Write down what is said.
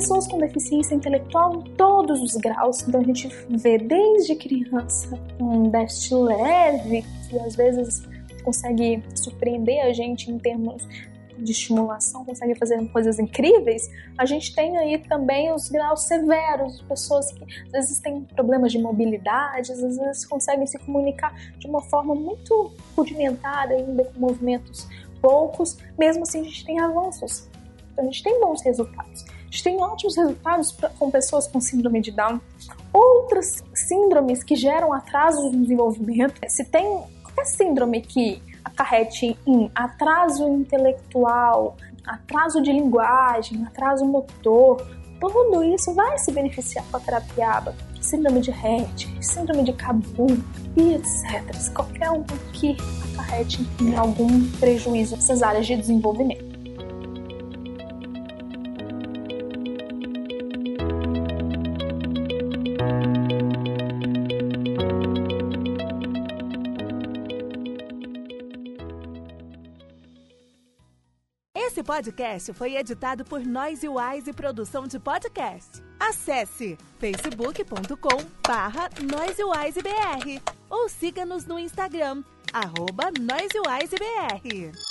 Pessoas com deficiência intelectual em todos os graus. Então a gente vê desde criança um déficit leve, que às vezes consegue surpreender a gente em termos de estimulação, consegue fazer coisas incríveis, a gente tem aí também os graus severos, pessoas que às vezes têm problemas de mobilidade, às vezes conseguem se comunicar de uma forma muito rudimentar ainda, com movimentos poucos, mesmo assim a gente tem avanços. Então a gente tem bons resultados. A gente tem ótimos resultados pra, com pessoas com síndrome de Down. Outras síndromes que geram atrasos no desenvolvimento. Se tem qualquer síndrome que acarrete em atraso intelectual, atraso de linguagem, atraso motor, tudo isso vai se beneficiar com a terapia ABA. Síndrome de Rett, síndrome de Cabu e etc. Qualquer um que acarrete em algum prejuízo nessas áreas de desenvolvimento. Esse podcast foi editado por Noise Wise Produção de Podcast. Acesse facebook.com barra NoiseWiseBR ou siga-nos no Instagram, arroba NoiseWiseBR.